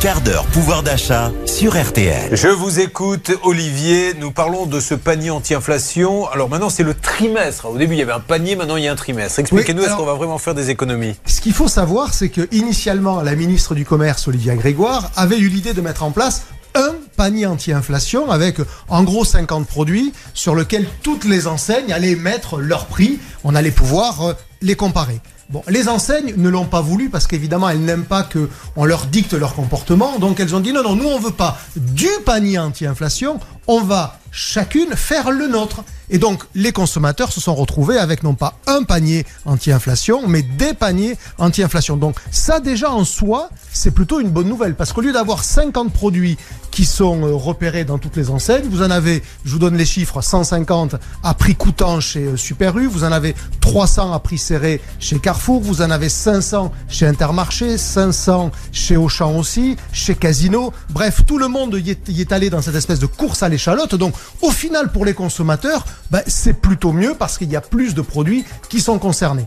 quart d'heure pouvoir d'achat sur RTL. Je vous écoute, Olivier. Nous parlons de ce panier anti-inflation. Alors maintenant, c'est le trimestre. Au début, il y avait un panier, maintenant, il y a un trimestre. Expliquez-nous, Oui, est-ce qu'on va vraiment faire des économies? Ce qu'il faut savoir, c'est que initialement, la ministre du Commerce, Olivia Grégoire, avait eu l'idée de mettre en place un panier anti-inflation avec en gros 50 produits sur lequel toutes les enseignes allaient mettre leur prix. On allait pouvoir euh, les comparer. Bon, les enseignes ne l'ont pas voulu parce qu'évidemment elles n'aiment pas que on leur dicte leur comportement. Donc elles ont dit non non, nous on veut pas du panier anti-inflation, on va chacune faire le nôtre. Et donc les consommateurs se sont retrouvés avec non pas un panier anti-inflation, mais des paniers anti-inflation. Donc ça déjà en soi, c'est plutôt une bonne nouvelle parce qu'au lieu d'avoir 50 produits qui sont euh, repérés dans toutes les enseignes, vous en avez, je vous donne les chiffres, 150 à prix coûtant chez euh, Super U, vous en avez 300 à prix serré chez Carrefour, vous en avez 500 chez Intermarché, 500 chez Auchan aussi, chez Casino. Bref, tout le monde y est, allé dans cette espèce de course à l'échalote. Au final, pour les consommateurs, ben, c'est plutôt mieux parce qu'il y a plus de produits qui sont concernés.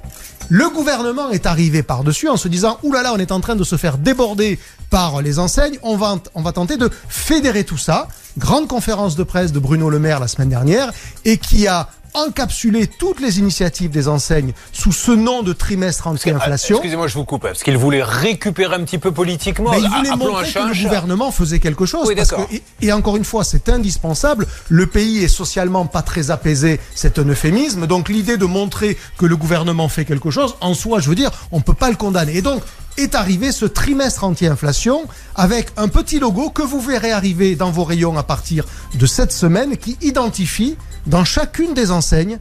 Le gouvernement est arrivé par-dessus en se disant Ouh là là, on est en train de se faire déborder par les enseignes, on va, on va tenter de fédérer tout ça. Grande conférence de presse de Bruno Le Maire la semaine dernière et qui a encapsulé toutes les initiatives des enseignes sous ce nom de trimestre anti-inflation. Excusez-moi, je vous coupe. Parce qu'il voulait récupérer un petit peu politiquement. Ben, il Ah, un montrer que le gouvernement faisait quelque chose. Oui, parce d'accord. que- et, encore une fois, c'est indispensable. Le pays est socialement pas très apaisé, c'est un euphémisme. Donc l'idée de montrer que le gouvernement fait quelque chose, en soi, je veux dire, on peut pas le condamner. Et donc est arrivé ce trimestre anti-inflation avec un petit logo que vous verrez arriver dans vos rayons à partir de cette semaine qui identifie dans chacune des enseignes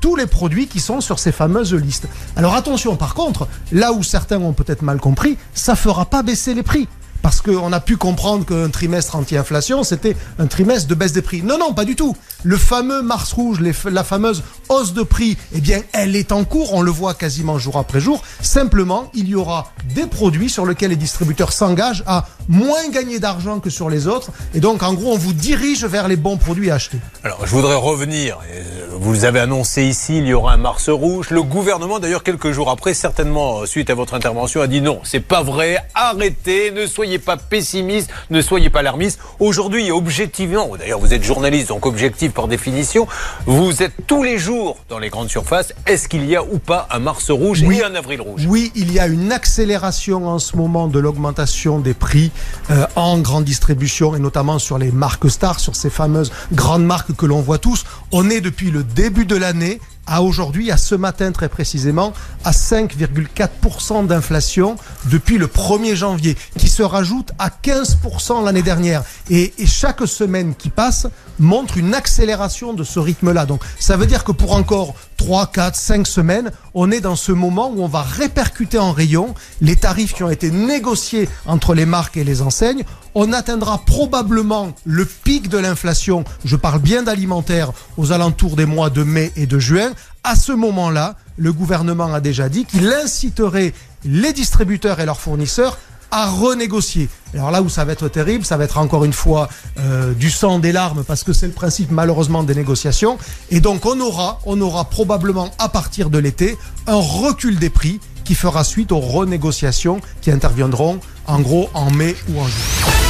tous les produits qui sont sur ces fameuses listes. Alors attention, par contre, là où certains ont peut-être mal compris, ça fera pas baisser les prix. Parce qu'on a pu comprendre qu'un trimestre anti-inflation, c'était un trimestre de baisse des prix. Non, non, pas du tout. Le fameux Mars Rouge, la fameuse hausse de prix, eh bien, elle est en cours. On le voit quasiment jour après jour. Simplement, il y aura des produits sur lesquels les distributeurs s'engagent à moins gagner d'argent que sur les autres. Et donc, en gros, on vous dirige vers les bons produits à acheter. Alors, je voudrais revenir. euh, Vous avez annoncé ici, il y aura un Mars rouge. Le gouvernement, d'ailleurs, quelques jours après, certainement euh, suite à votre intervention, a dit non, c'est pas vrai. Arrêtez, ne soyez pas pessimiste, ne soyez pas alarmiste. Aujourd'hui, objectivement, d'ailleurs, vous êtes journaliste, donc objectif par définition. Vous êtes tous les jours dans les grandes surfaces. Est-ce qu'il y a ou pas un Mars rouge Oui. et un avril rouge? Oui, il y a une accélération en ce moment de l'augmentation des prix euh, en grande distribution et notamment sur les marques stars, sur ces fameuses grandes marques que l'on voit tous. On est depuis le début de l'année à aujourd'hui, à ce matin très précisément, à 5,4% d'inflation depuis le 1er janvier, qui se rajoute à 15% l'année dernière. Et, chaque semaine qui passe montre une accélération de ce rythme-là. Donc ça veut dire que pour encore 3, 4, 5 semaines, on est dans ce moment où on va répercuter en rayon les tarifs qui ont été négociés entre les marques et les enseignes. On atteindra probablement le pic de l'inflation, je parle bien d'alimentaire, aux alentours des mois de mai et de juin. À ce moment-là, le gouvernement a déjà dit qu'il inciterait les distributeurs et leurs fournisseurs à renégocier. Alors là où ça va être terrible, ça va être encore une fois euh, du sang, des larmes, parce que c'est le principe malheureusement des négociations. Et donc on aura, on aura probablement à partir de l'été un recul des prix qui fera suite aux renégociations qui interviendront en gros en mai ou en juillet.